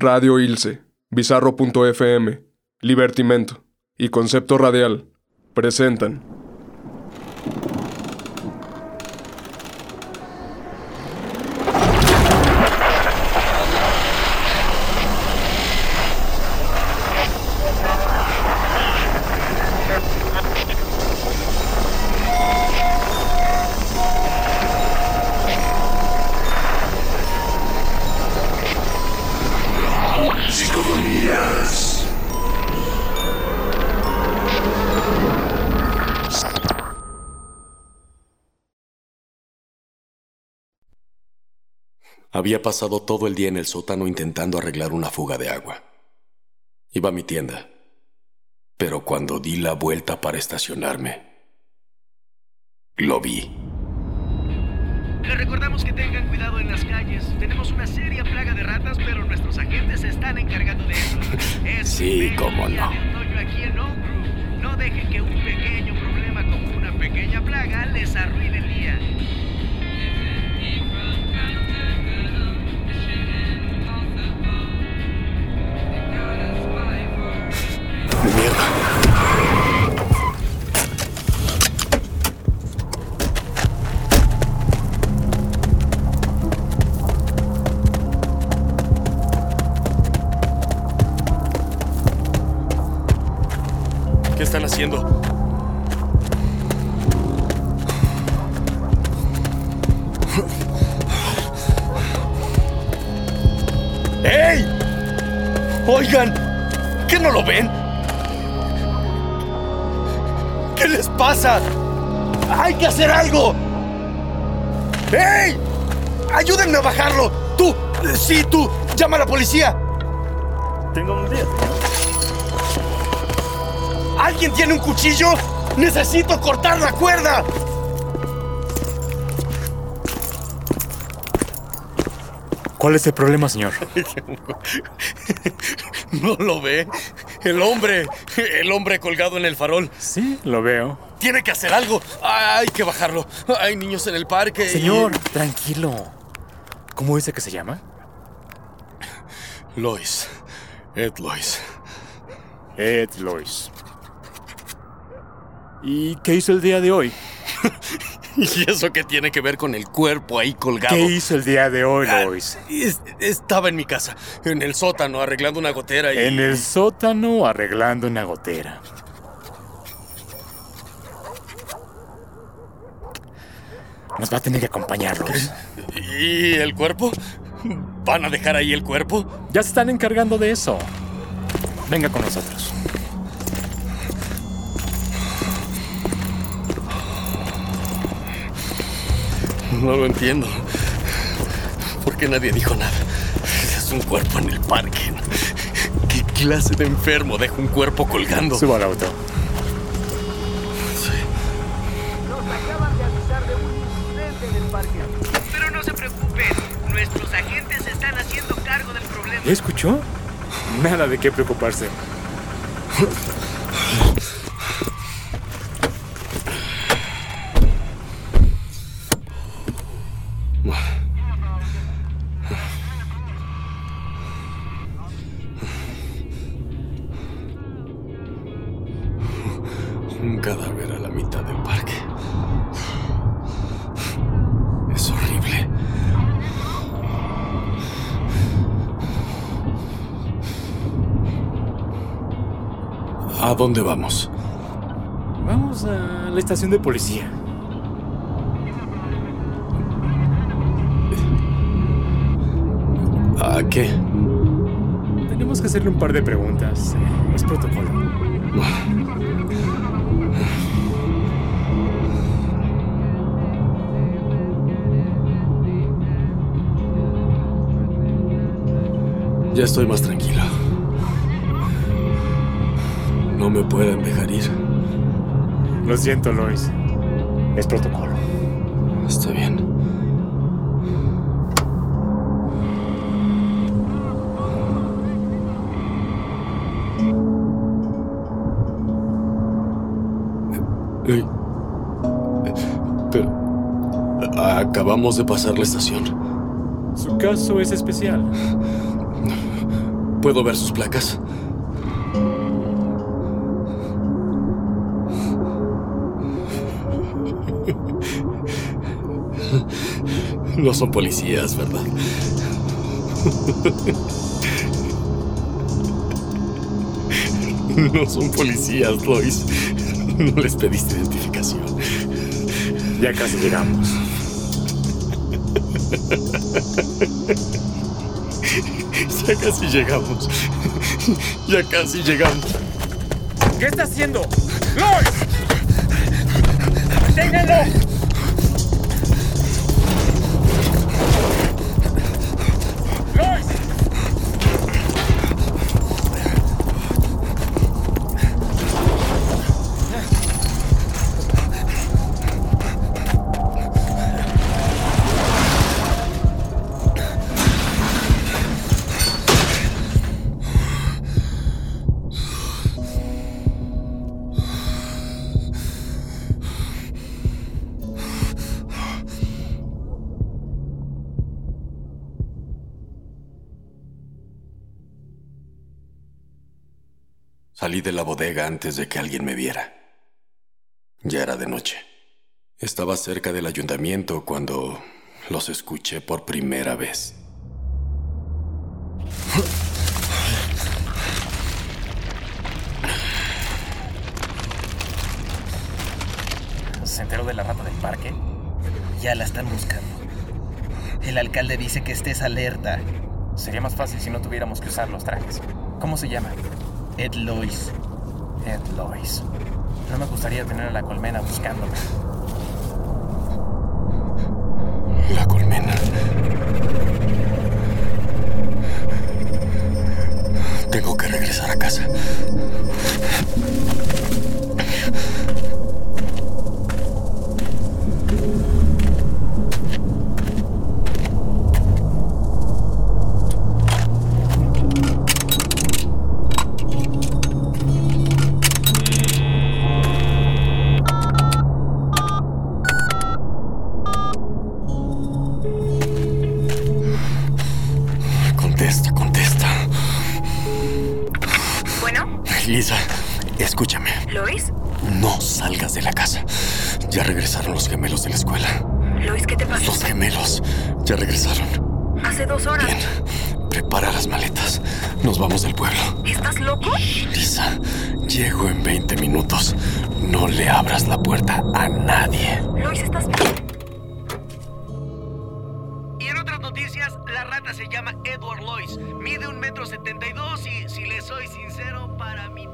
Radio Ilse, Bizarro.fm, Libertimento y Concepto Radial presentan. Había pasado todo el día en el sótano intentando arreglar una fuga de agua. Iba a mi tienda, pero cuando di la vuelta para estacionarme, lo vi. Les recordamos que tengan cuidado en las calles. Tenemos una seria plaga de ratas, pero nuestros agentes se están encargando de eso. Es Sí, cómo no. aquí en. No dejen que un pequeño problema como una pequeña plaga les arruine el día. Haciendo? ¡Ey! Oigan, ¿qué no lo ven? ¿Qué les pasa? ¡Hay que hacer algo! ¡Ey! ¡Ayúdenme a bajarlo! ¡Tú! ¡Sí, tú! ¡Llama a la policía! Tengo un día. ¿Alguien tiene un cuchillo? ¡Necesito cortar la cuerda! ¿Cuál es el problema, señor? ¿No lo ve? El hombre, el hombre colgado en el farol. Sí, lo veo. Tiene que hacer algo. Hay que bajarlo. Hay niños en el parque. y- Señor, tranquilo. ¿Cómo dice que se llama? Lois. Ed Lois. Ed Lois. ¿Y qué hizo el día de hoy? ¿Y eso qué tiene que ver con el cuerpo ahí colgado? ¿Qué hizo el día de hoy, Ah, Lois? es- estaba en mi casa, en el sótano, arreglando una gotera y... En el sótano arreglando una gotera. Nos va a tener que acompañar, Lois. ¿Y el cuerpo? ¿Van a dejar ahí el cuerpo? Ya se están encargando de eso. Venga con nosotros. No lo entiendo. ¿Por qué nadie dijo nada? Es un cuerpo en el parque. ¿Qué clase de enfermo deja un cuerpo colgando? Suba al auto. Nos acaban de avisar de un dónde vamos? Vamos a la estación de policía. ¿A qué? Tenemos que hacerle un par de preguntas. Es protocolo. Ya estoy más tranquilo. No me pueden dejar ir. Lo siento, Lois. Es protocolo. Está bien. Eh, eh, Pero... Acabamos de pasar la estación. Su caso es especial. ¿Puedo ver sus placas? No son policías, ¿verdad? No son policías, Lois. No les pediste identificación. Ya casi llegamos. Ya casi llegamos. Ya casi llegamos. ¿Qué está haciendo? ¡Lois! ¡Déjenlo! Salí de la bodega antes de que alguien me viera. Ya era de noche. Estaba cerca del ayuntamiento cuando los escuché por primera vez. ¿Se enteró de la rata del parque? Ya la están buscando. El alcalde dice que estés alerta. Sería más fácil si no tuviéramos que usar los trajes. ¿Cómo se llama? Ed Lois. Ed Lois. No me gustaría tener a la colmena buscándome. La colmena. Tengo que regresar a casa. Vamos del pueblo. ¿Estás loco? Lisa, llego en 20 minutos. No le abras la puerta a nadie. Lois, ¿estás bien? Y en otras noticias, la rata se llama Edward Lois. Mide un metro setenta y dos y, si le soy sincero, para mí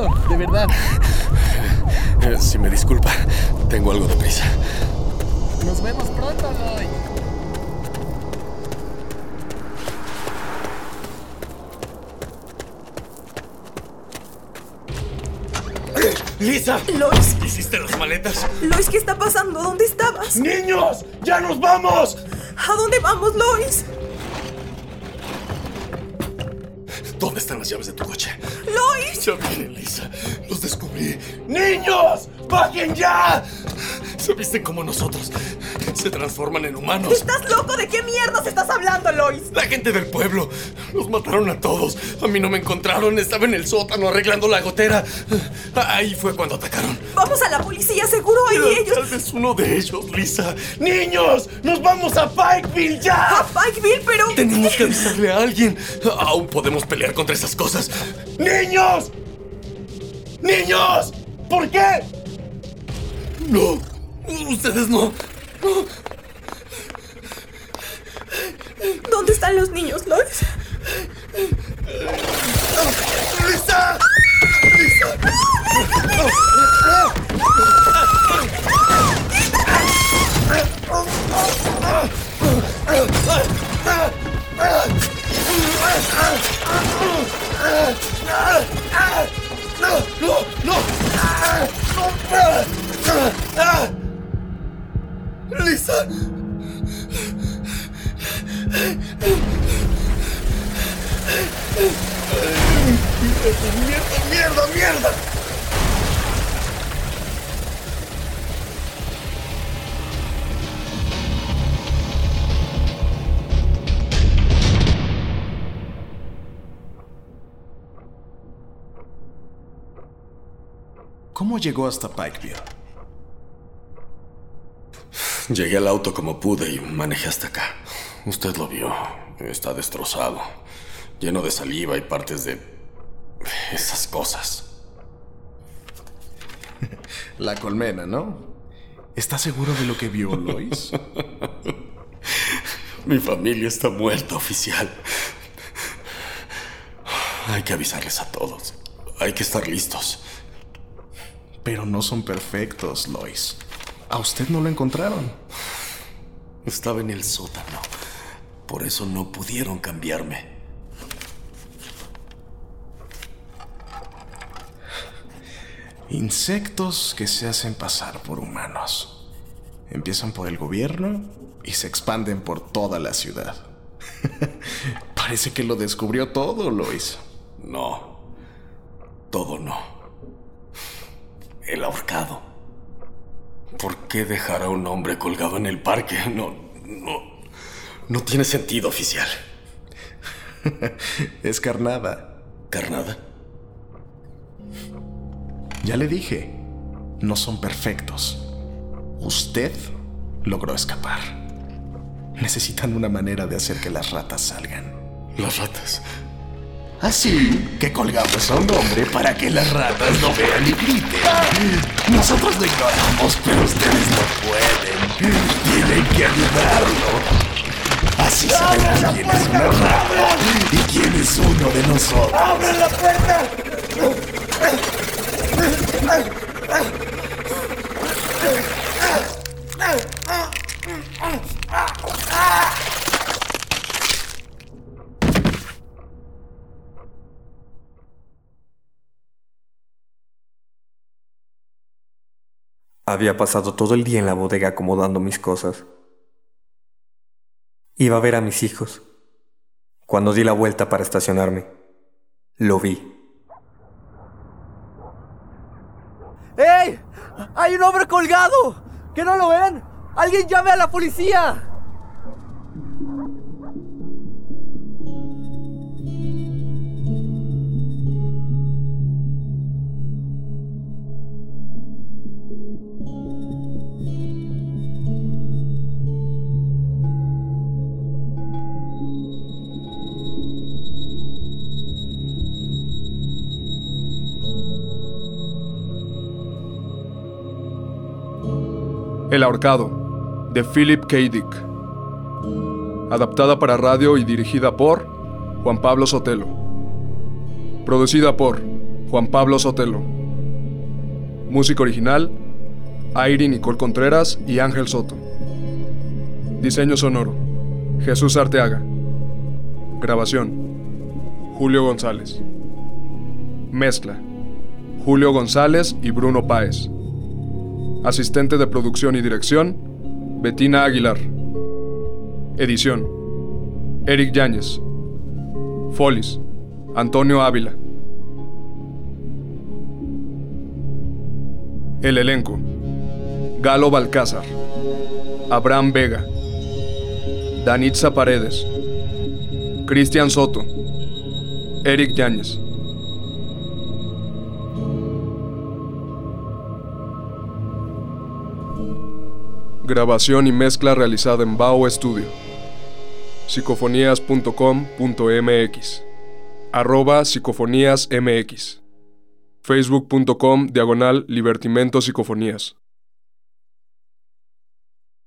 De verdad. Eh, si me disculpa, tengo algo de prisa. Nos vemos pronto, Lois. ¡Lisa! Lois, ¿Hiciste las maletas? Lois, ¿qué está pasando? ¿Dónde estabas? ¡Niños! ¡Ya nos vamos! ¿A dónde vamos, Lois? ¿Dónde están las llaves de tu coche? Lois. Ya vienen, Lisa. Los descubrí. ¡Niños! ¡Bajen ya! Se visten como nosotros. Se transforman en humanos. ¿Estás loco? ¿De qué mierdas estás hablando, Lois? La gente del pueblo. Los mataron a todos. A mí no me encontraron. Estaba en el sótano arreglando la gotera. Ahí fue cuando atacaron. Vamos a la policía, seguro hay ellos. Tal vez uno de ellos, Lisa. ¡Niños! ¡Nos vamos a Pikeville ya! A Pikeville, pero. Tenemos que avisarle a alguien. Aún podemos pelear contra esas cosas. ¡Niños! ¡Niños! ¿Por qué? No. Ustedes no. ¿Dónde están los niños, Lois? ¡Mierda, mierda! ¿Cómo llegó hasta Pikeville? Llegué al auto como pude y manejé hasta acá. Usted lo vio. Está destrozado. Lleno de saliva y partes de... esas cosas. La colmena, ¿no? ¿Está seguro de lo que vio, Lois? Mi familia está muerta, oficial. Hay que avisarles a todos. Hay que estar listos. Pero no son perfectos, Lois. A usted no lo encontraron. Estaba en el sótano. Por eso no pudieron cambiarme. Insectos que se hacen pasar por humanos. Empiezan por el gobierno y se expanden por toda la ciudad. Parece que lo descubrió todo, Lois. No. Todo no. El ahorcado. ¿Por qué dejar a un hombre colgado en el parque? No, no. No tiene sentido, oficial. es carnada. ¿Carnada? Ya le dije, no son perfectos. Usted logró escapar. Necesitan una manera de hacer que las ratas salgan. Las ratas. Así que colgamos a un hombre para que las ratas lo vean y griten. Nosotros lo ignoramos, pero ustedes no pueden. Tienen que ayudarlo. Así sabrán quién es una rata y quién es uno de nosotros. ¡Abre la puerta! Había pasado todo el día en la bodega acomodando mis cosas. Iba a ver a mis hijos. Cuando di la vuelta para estacionarme, lo vi. ¡Ey! ¡Hay un hombre colgado! ¿Que no lo ven? ¡Alguien llame a la policía! El ahorcado, de Philip K. Dick. Adaptada para radio y dirigida por Juan Pablo Sotelo. Producida por Juan Pablo Sotelo. Música original, Airi Nicole Contreras y Ángel Soto. Diseño sonoro, Jesús Arteaga. Grabación, Julio González. Mezcla, Julio González y Bruno Páez. Asistente de producción y dirección, Betina Aguilar. Edición, Eric Yáñez. Folis, Antonio Ávila. El elenco. Galo Balcázar, Abraham Vega, Danitza Paredes, Cristian Soto, Eric Yáñez. Grabación y mezcla realizada en Bao Studio. psicofonías.com.mx Arroba psicofoníasmx Facebook.com diagonal Libertimento Psicofonías